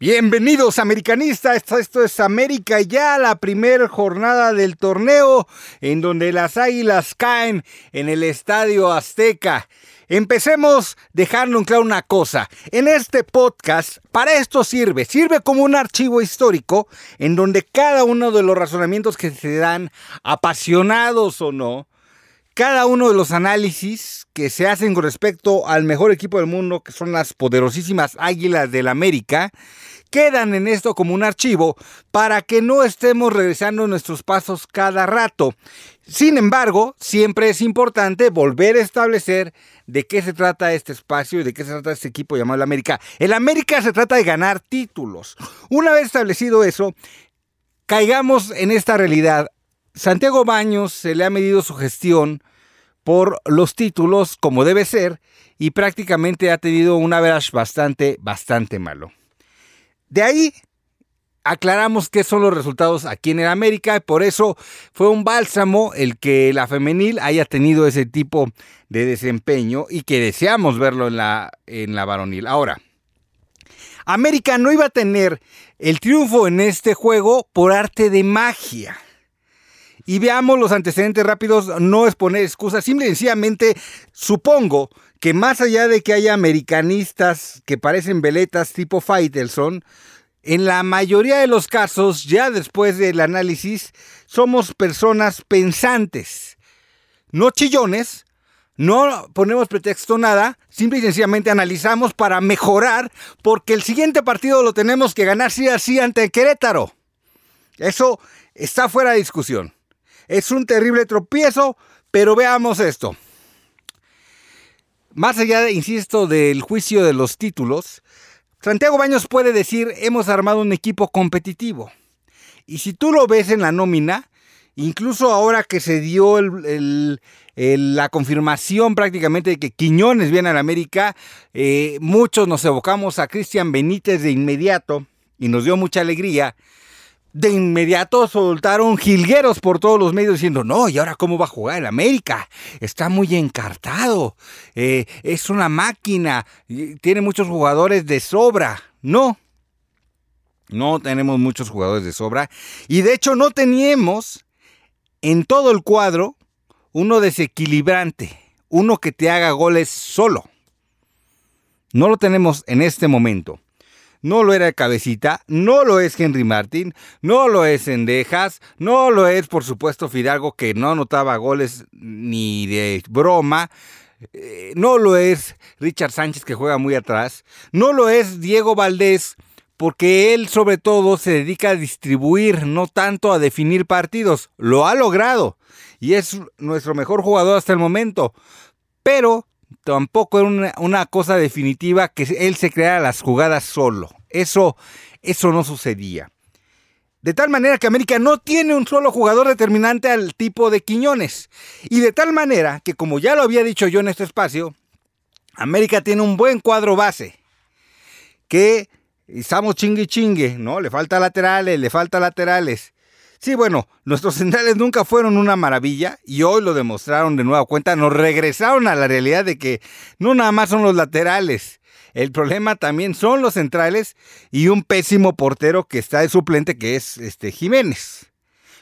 Bienvenidos americanistas, esto, es América ya, la primera jornada del torneo en donde las águilas caen en el Estadio Azteca. Empecemos dejando en claro una cosa. En este podcast, para esto sirve. Sirve como un archivo histórico en donde cada uno de los razonamientos que se dan, apasionados o no, cada uno de los análisis que se hacen con respecto al mejor equipo del mundo, que son las poderosísimas Águilas del América, quedan en esto como un archivo para que no estemos regresando nuestros pasos cada rato. Sin embargo, siempre es importante volver a establecer de qué se trata este espacio y de qué se trata este equipo llamado el América. El América se trata de ganar títulos. Una vez establecido eso, caigamos en esta realidad. Santiago Baños se le ha medido su gestión por los títulos como debe ser y prácticamente ha tenido un average bastante, bastante malo. De ahí aclaramos qué son los resultados aquí en el América y por eso fue un bálsamo el que la femenil haya tenido ese tipo de desempeño y que deseamos verlo en la, en la varonil. Ahora, América no iba a tener el triunfo en este juego por arte de magia. Y veamos los antecedentes rápidos, no es poner excusas, simple y sencillamente supongo que más allá de que haya americanistas que parecen veletas tipo Faitelson, en la mayoría de los casos, ya después del análisis, somos personas pensantes, no chillones, no ponemos pretexto nada, simple y sencillamente analizamos para mejorar, porque el siguiente partido lo tenemos que ganar sí así ante Querétaro. Eso está fuera de discusión. Es un terrible tropiezo, pero veamos esto. Más allá, insisto, del juicio de los títulos, Santiago Baños puede decir, hemos armado un equipo competitivo. Y si tú lo ves en la nómina, incluso ahora que se dio la confirmación prácticamente de que Quiñones viene a la América, eh, muchos nos evocamos a Cristian Benítez de inmediato y nos dio mucha alegría de inmediato soltaron jilgueros por todos los medios diciendo, no, ¿y ahora cómo va a jugar el América? Está muy encartado, eh, es una máquina, tiene muchos jugadores de sobra. No, no tenemos muchos jugadores de sobra. Y de hecho no teníamos en todo el cuadro uno desequilibrante, uno que te haga goles solo. No lo tenemos en este momento no lo era Cabecita, no lo es Henry Martin, no lo es Endejas, no lo es por supuesto Fidalgo que no anotaba goles ni de broma, eh, no lo es Richard Sánchez que juega muy atrás, no lo es Diego Valdés porque él sobre todo se dedica a distribuir, no tanto a definir partidos, lo ha logrado y es nuestro mejor jugador hasta el momento, pero tampoco era una, cosa definitiva que él se creara las jugadas solo. Eso, eso no sucedía. De tal manera que América no tiene un solo jugador determinante al tipo de Quiñones. Y de tal manera que, como ya lo había dicho yo en este espacio, América tiene un buen cuadro base. Que estamos chingue chingue, ¿no? Le falta laterales, le falta laterales. Sí, bueno, nuestros centrales nunca fueron una maravilla y hoy lo demostraron de nueva cuenta. Nos regresaron a la realidad de que no nada más son los laterales. El problema también son los centrales y un pésimo portero que está de suplente que es este Jiménez.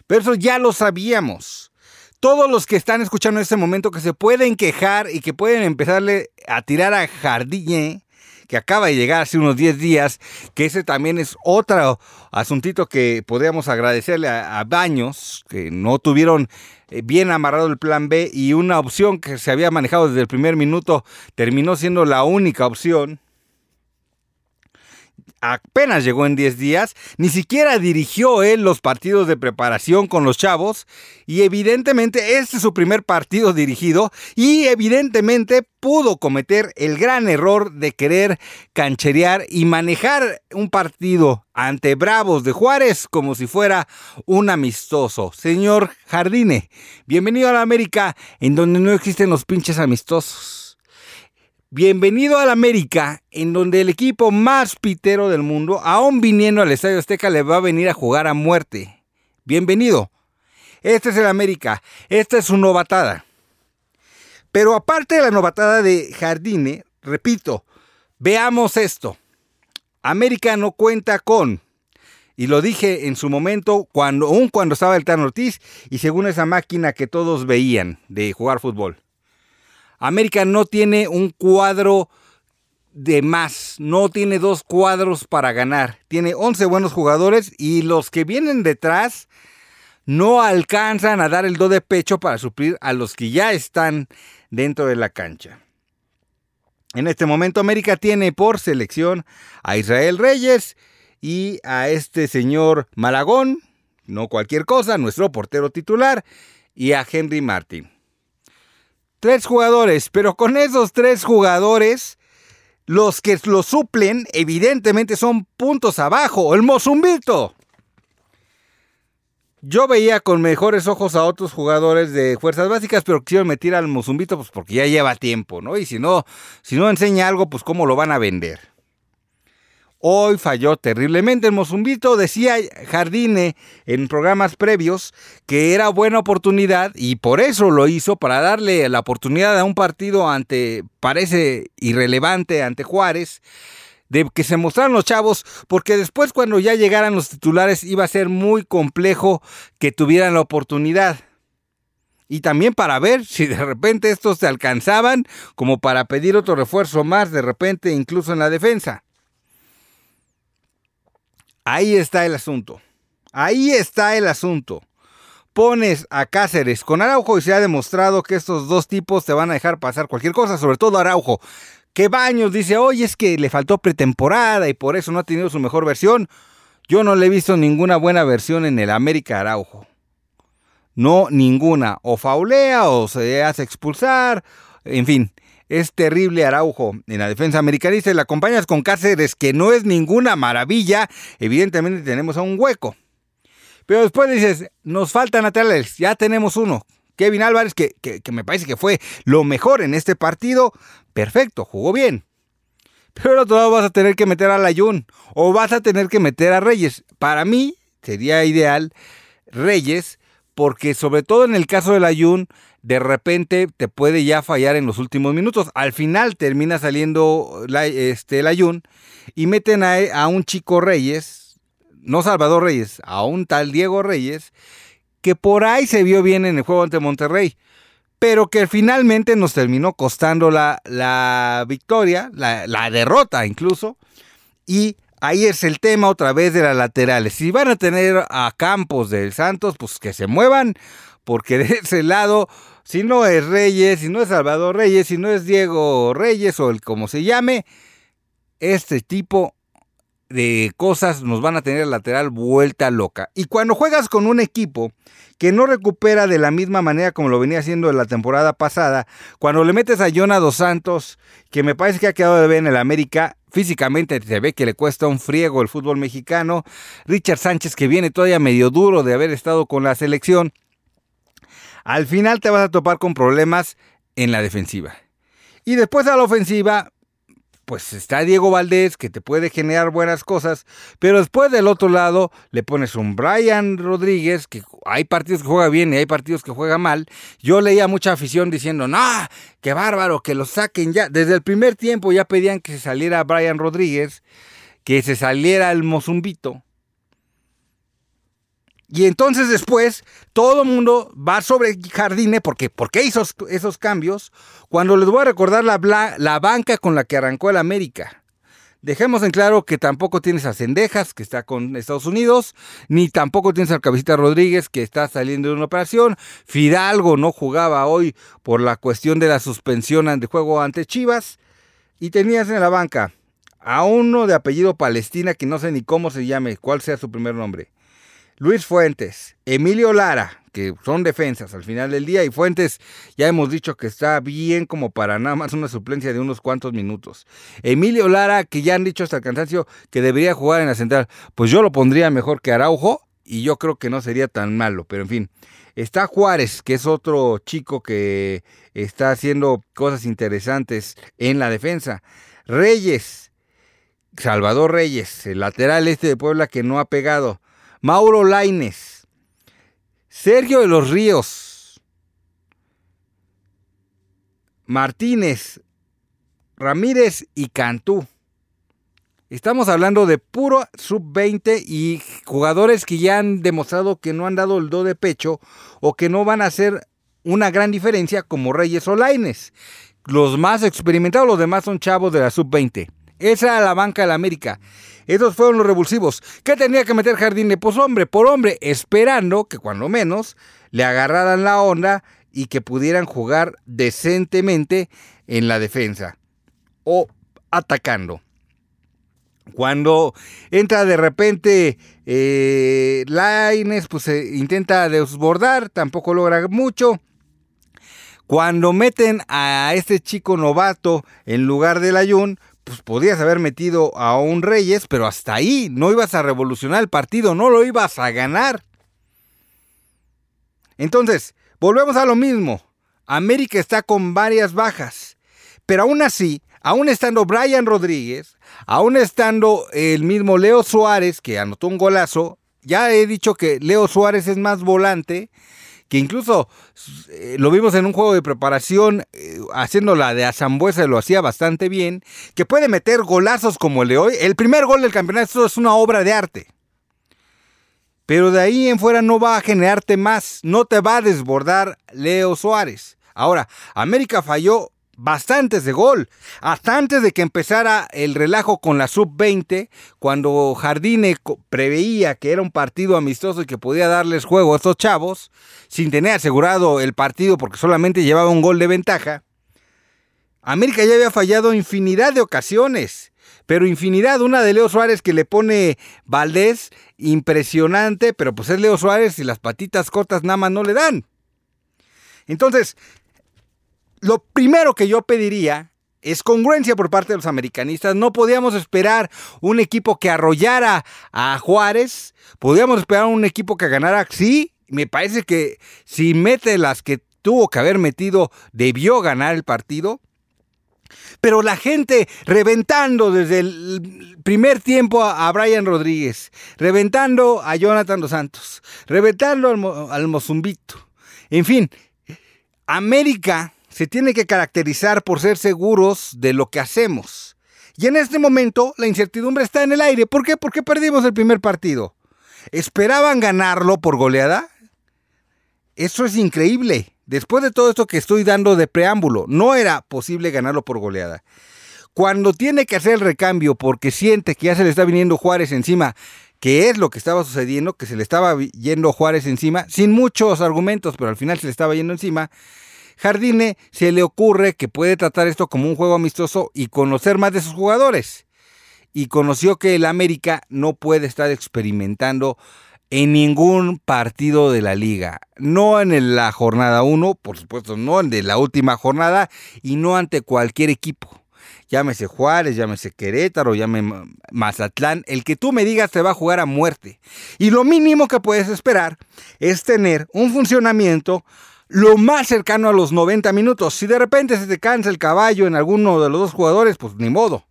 Pero eso ya lo sabíamos. Todos los que están escuchando en este momento que se pueden quejar y que pueden empezarle a tirar a Jardine que acaba de llegar hace unos 10 días, que ese también es otro asuntito que podríamos agradecerle a, Baños, que no tuvieron eh, bien amarrado el plan B y una opción que se había manejado desde el primer minuto terminó siendo la única opción apenas llegó en 10 días, ni siquiera dirigió él los partidos de preparación con los chavos y evidentemente este es su primer partido dirigido y evidentemente pudo cometer el gran error de querer cancherear y manejar un partido ante Bravos de Juárez como si fuera un amistoso. Señor Jardine, bienvenido a la América en donde no existen los pinches amistosos. Bienvenido al América, en donde el equipo más pitero del mundo, aún viniendo al Estadio Azteca, le va a venir a jugar a muerte. Bienvenido. Este es el América. Esta es su novatada. Pero aparte de la novatada de Jardine, repito, veamos esto. América no cuenta con, y lo dije en su momento, cuando, aún cuando estaba el Tan Ortiz, y según esa máquina que todos veían de jugar fútbol. América no tiene un cuadro de más, no tiene dos cuadros para ganar. Tiene 11 buenos jugadores y los que vienen detrás no alcanzan a dar el do de pecho para suplir a los que ya están dentro de la cancha. En este momento América tiene por selección a Israel Reyes y a este señor Malagón, no cualquier cosa, nuestro portero titular, y a Henry Martin. Tres jugadores, pero con esos tres jugadores, los que lo suplen evidentemente son puntos abajo. El Mozumbito. Yo veía con mejores ojos a otros jugadores de fuerzas básicas, pero quisieron meter al Mozumbito pues porque ya lleva tiempo, ¿no? Y si no, si no enseña algo, pues cómo lo van a vender. Hoy falló terriblemente el Mozumbito, decía Jardine en programas previos que era buena oportunidad y por eso lo hizo, para darle la oportunidad a un partido ante, parece irrelevante, ante Juárez, de que se mostraran los chavos, porque después cuando ya llegaran los titulares iba a ser muy complejo que tuvieran la oportunidad. Y también para ver si de repente estos se alcanzaban como para pedir otro refuerzo más, de repente incluso en la defensa. Ahí está el asunto. Ahí está el asunto. Pones a Cáceres con Araujo y se ha demostrado que estos dos tipos te van a dejar pasar cualquier cosa, sobre todo Araujo que Baños dice, oye, es que le faltó pretemporada y por eso no ha tenido su mejor versión. Yo no le he visto ninguna buena versión en el América Araujo. No, ninguna. O faulea o se hace expulsar. En fin, es terrible Araujo en la defensa americanista y la acompañas con Cáceres, que no es ninguna maravilla. Evidentemente tenemos a un hueco. Pero después dices, nos faltan laterales, ya tenemos uno. Kevin Álvarez, que, que, me parece que fue lo mejor en este partido, perfecto, jugó bien. Pero al otro lado vas a tener que meter a Layun o vas a tener que meter a Reyes. Para mí sería ideal Reyes, porque sobre todo en el caso de Layun, de repente te puede ya fallar en los últimos minutos. Al final termina saliendo la, este, Layun y meten a, a un chico Reyes, no Salvador Reyes, a un tal Diego Reyes, que por ahí se vio bien en el juego ante Monterrey, pero que finalmente nos terminó costando la, la victoria, la, la derrota incluso, y ahí es el tema otra vez de las laterales. Si van a tener a Campos del Santos, pues que se muevan, porque de ese lado, si no es Reyes, si no es Salvador Reyes, si no es Diego Reyes o el como se llame, este tipo de cosas nos van a tener lateral vuelta loca. Y cuando juegas con un equipo que no recupera de la misma manera como lo venía haciendo en la temporada pasada, cuando le metes a Jonah Dos Santos, que me parece que ha quedado de ver en el América, físicamente se ve que le cuesta un friego el fútbol mexicano, Richard Sánchez que viene todavía medio duro de haber estado con la selección, al final te vas a topar con problemas en la defensiva. Y después a la ofensiva, pues está Diego Valdés que te puede generar buenas cosas, pero después del otro lado le pones un Brian Rodríguez, que hay partidos que juega bien y hay partidos que juega mal. Yo leía mucha afición diciendo, no, qué bárbaro, que lo saquen ya. Desde el primer tiempo ya pedían que se saliera Brian Rodríguez, que se saliera el Mozumbito. Y entonces después todo el mundo va sobre Jardine porque ¿por qué hizo esos cambios? Cuando les voy a recordar la, la banca con la que arrancó el América. Dejemos en claro que tampoco tienes a Cendejas, que está con Estados Unidos, ni tampoco tienes al Cabecita Rodríguez, que está saliendo de una operación. Fidalgo no jugaba hoy por la cuestión de la suspensión de juego ante Chivas. Y tenías en la banca a uno de apellido Palestina, que no sé ni cómo se llame, cuál sea su primer nombre. Luis Fuentes, Emilio Lara, que son defensas al final del día, y Fuentes ya hemos dicho que está bien como para nada más una suplencia de unos cuantos minutos. Emilio Lara, que ya han dicho hasta el cansancio que debería jugar en la central, pues yo lo pondría mejor que Araujo, y yo creo que no sería tan malo, pero en fin. Está Juárez, que es otro chico que está haciendo cosas interesantes en la defensa. Reyes, Salvador Reyes, el lateral este de Puebla que no ha pegado. Mauro Laines, Sergio de los Ríos, Martínez, Ramírez y Cantú. Estamos hablando de puro sub-20 y jugadores que ya han demostrado que no han dado el do de pecho o que no van a hacer una gran diferencia como Reyes o Laines. Los más experimentados, los demás son chavos de la sub-20. Esa la banca de la América. Esos fueron los revulsivos. ¿Qué tenía que meter Jardine? Pues hombre por hombre, esperando que cuando menos le agarraran la onda y que pudieran jugar decentemente en la defensa o atacando. Cuando entra de repente eh, Laines, pues se intenta desbordar, tampoco logra mucho. Cuando meten a este chico novato en lugar del Ayun, pues podías haber metido a un Reyes, pero hasta ahí no ibas a revolucionar el partido, no lo ibas a ganar. Entonces, volvemos a lo mismo. América está con varias bajas, pero aún así, aún estando Brian Rodríguez, aún estando el mismo Leo Suárez, que anotó un golazo, ya he dicho que Leo Suárez es más volante, que incluso eh, lo vimos en un juego de preparación, eh, haciendo la de Azambuesa, lo hacía bastante bien, que puede meter golazos como el de hoy. El primer gol del campeonato es una obra de arte. Pero de ahí en fuera no va a generarte más, no te va a desbordar Leo Suárez. Ahora, América falló bastantes de gol. Hasta antes de que empezara el relajo con la sub-20, cuando Jardine preveía que era un partido amistoso y que podía darles juego a estos chavos, sin tener asegurado el partido porque solamente llevaba un gol de ventaja, América ya había fallado infinidad de ocasiones. Pero infinidad, una de Leo Suárez que le pone Valdés, impresionante, pero pues es Leo Suárez y las patitas cortas nada más no le dan. Entonces, lo primero que yo pediría es congruencia por parte de los americanistas. No podíamos esperar un equipo que arrollara a Juárez. Podíamos esperar un equipo que ganara. Sí, me parece que si mete las que tuvo que haber metido, debió ganar el partido. Pero la gente reventando desde el primer tiempo a, Brian Rodríguez, reventando a Jonathan Dos Santos, reventando al, al Mozumbito. En fin, América se tiene que caracterizar por ser seguros de lo que hacemos. Y en este momento la incertidumbre está en el aire. ¿Por qué? Porque perdimos el primer partido. ¿Esperaban ganarlo por goleada? Eso es increíble. Después de todo esto que estoy dando de preámbulo, no era posible ganarlo por goleada. Cuando tiene que hacer el recambio porque siente que ya se le está viniendo Juárez encima, que es lo que estaba sucediendo, que se le estaba yendo Juárez encima, sin muchos argumentos, pero al final se le estaba yendo encima, Jardine se le ocurre que puede tratar esto como un juego amistoso y conocer más de sus jugadores. Y conoció que el América no puede estar experimentando en ningún partido de la liga. No en la jornada 1, por supuesto, no en la última jornada y no ante cualquier equipo. Llámese Juárez, llámese Querétaro, llámese Mazatlán. El que tú me digas te va a jugar a muerte. Y lo mínimo que puedes esperar es tener un funcionamiento lo más cercano a los 90 minutos. Si de repente se te cansa el caballo en alguno de los dos jugadores, pues ni modo.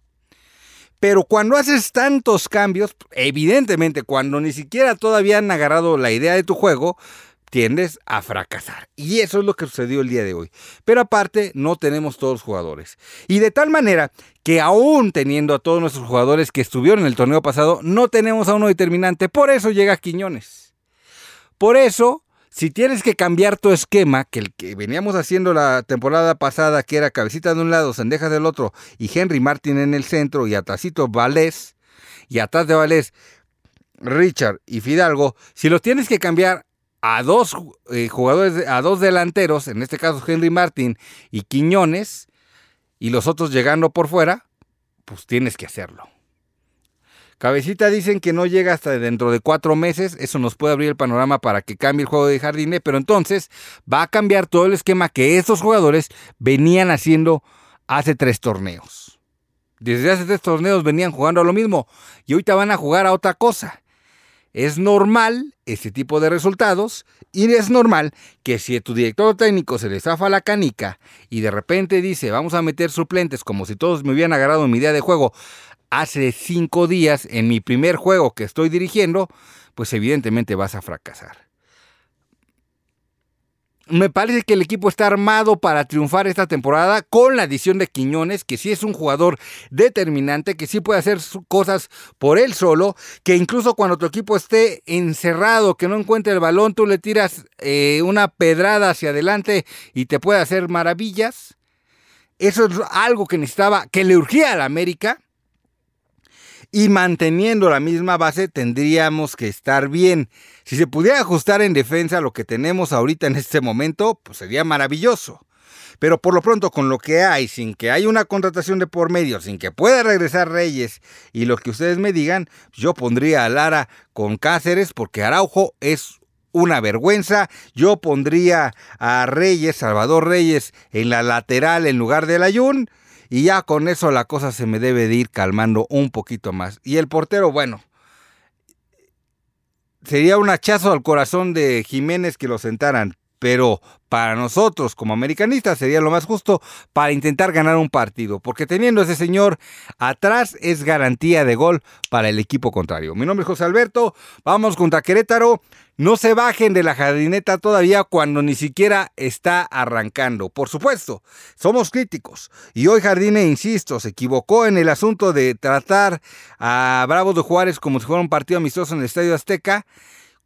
Pero cuando haces tantos cambios, evidentemente cuando ni siquiera todavía han agarrado la idea de tu juego, tiendes a fracasar. Y eso es lo que sucedió el día de hoy. Pero aparte, no tenemos todos los jugadores. Y de tal manera que aún teniendo a todos nuestros jugadores que estuvieron en el torneo pasado, no tenemos a uno determinante. Por eso llega Quiñones. Por eso si tienes que cambiar tu esquema, que el que veníamos haciendo la temporada pasada, que era cabecita de un lado, sendejas del otro, y Henry Martin en el centro, y atrásito Valés, y atrás de Valés, Richard y Fidalgo, si los tienes que cambiar a dos eh, jugadores, a dos delanteros, en este caso Henry Martin y Quiñones, y los otros llegando por fuera, pues tienes que hacerlo. Cabecita dicen que no llega hasta dentro de cuatro meses. Eso nos puede abrir el panorama para que cambie el juego de Jardine. Pero entonces va a cambiar todo el esquema que estos jugadores venían haciendo hace tres torneos. Desde hace tres torneos venían jugando a lo mismo. Y ahorita van a jugar a otra cosa. Es normal este tipo de resultados y es normal que si a tu director técnico se le zafa la canica y de repente dice vamos a meter suplentes como si todos me hubieran agarrado mi idea de juego, hace cinco días en mi primer juego que estoy dirigiendo, pues evidentemente vas a fracasar. me parece que el equipo está armado para triunfar esta temporada con la adición de Quiñones, que sí es un jugador determinante, que sí puede hacer cosas por él solo, que incluso cuando tu equipo esté encerrado, que no encuentre el balón, tú le tiras eh, una pedrada hacia adelante y te puede hacer maravillas. Eso es algo que necesitaba, que le urgía a la América. Y manteniendo la misma base tendríamos que estar bien. Si se pudiera ajustar en defensa lo que tenemos ahorita en este momento, pues sería maravilloso. Pero por lo pronto con lo que hay, sin que haya una contratación de por medio, sin que pueda regresar Reyes y lo que ustedes me digan, yo pondría a Lara con Cáceres porque Araujo es una vergüenza. Yo pondría a Reyes, Salvador Reyes, en la lateral en lugar del Ayun. Y ya con eso la cosa se me debe de ir calmando un poquito más. Y el portero, bueno, sería un hachazo al corazón de Jiménez que lo sentaran pero para nosotros como americanistas sería lo más justo para intentar ganar un partido, porque teniendo ese señor atrás es garantía de gol para el equipo contrario. Mi nombre es José Alberto, vamos contra Querétaro. No se bajen de la jardineta todavía cuando ni siquiera está arrancando. Por supuesto, somos críticos. Y hoy Jardine, insisto, se equivocó en el asunto de tratar a Bravos de Juárez como si fuera un partido amistoso en el Estadio Azteca,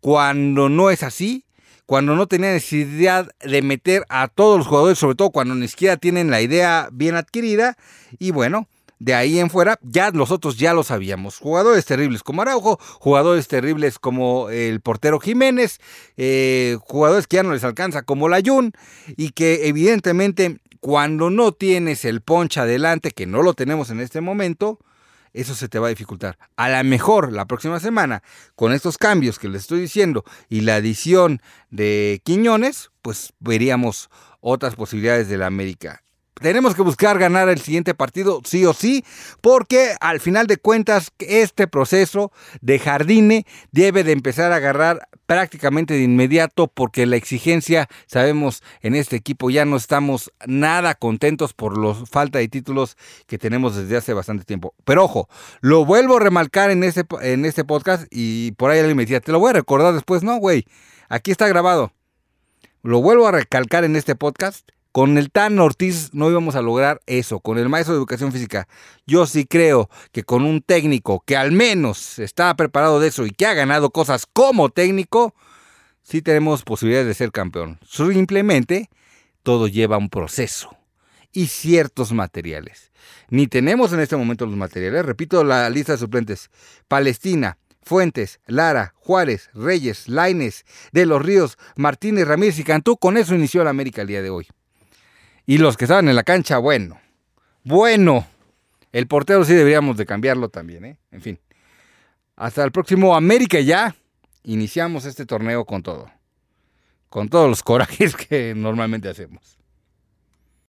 cuando no es así cuando no tenía necesidad de meter a todos los jugadores, sobre todo cuando ni siquiera tienen la idea bien adquirida. Y bueno, de ahí en fuera, ya nosotros ya lo sabíamos. Jugadores terribles como Araujo, jugadores terribles como el portero Jiménez, eh, jugadores que ya no les alcanza como Layun, y que evidentemente cuando no tienes el poncha adelante, que no lo tenemos en este momento, eso se te va a dificultar. A lo mejor la próxima semana, con estos cambios que les estoy diciendo y la adición de Quiñones, pues veríamos otras posibilidades de la América tenemos que buscar ganar el siguiente partido sí o sí, porque al final de cuentas este proceso de Jardine debe de empezar a agarrar prácticamente de inmediato porque la exigencia, sabemos, en este equipo ya no estamos nada contentos por la falta de títulos que tenemos desde hace bastante tiempo. Pero ojo, lo vuelvo a remarcar en este, en este podcast y por ahí alguien me decía, te lo voy a recordar después, no, güey, aquí está grabado. Lo vuelvo a recalcar en este podcast con el Tan Ortiz no íbamos a lograr eso, con el maestro de educación física. Yo sí creo que con un técnico que al menos está preparado de eso y que ha ganado cosas como técnico, sí tenemos posibilidades de ser campeón. Simplemente todo lleva un proceso y ciertos materiales. Ni tenemos en este momento los materiales. Repito la lista de suplentes. Palestina, Fuentes, Lara, Juárez, Reyes, Laines, De los Ríos, Martínez, Ramírez y Cantú. Con eso inició la América el día de hoy. Y los que estaban en la cancha, bueno. Bueno. El portero sí deberíamos de cambiarlo también, ¿eh? En fin. Hasta el próximo América ya. Iniciamos este torneo con todo. Con todos los corajes que normalmente hacemos.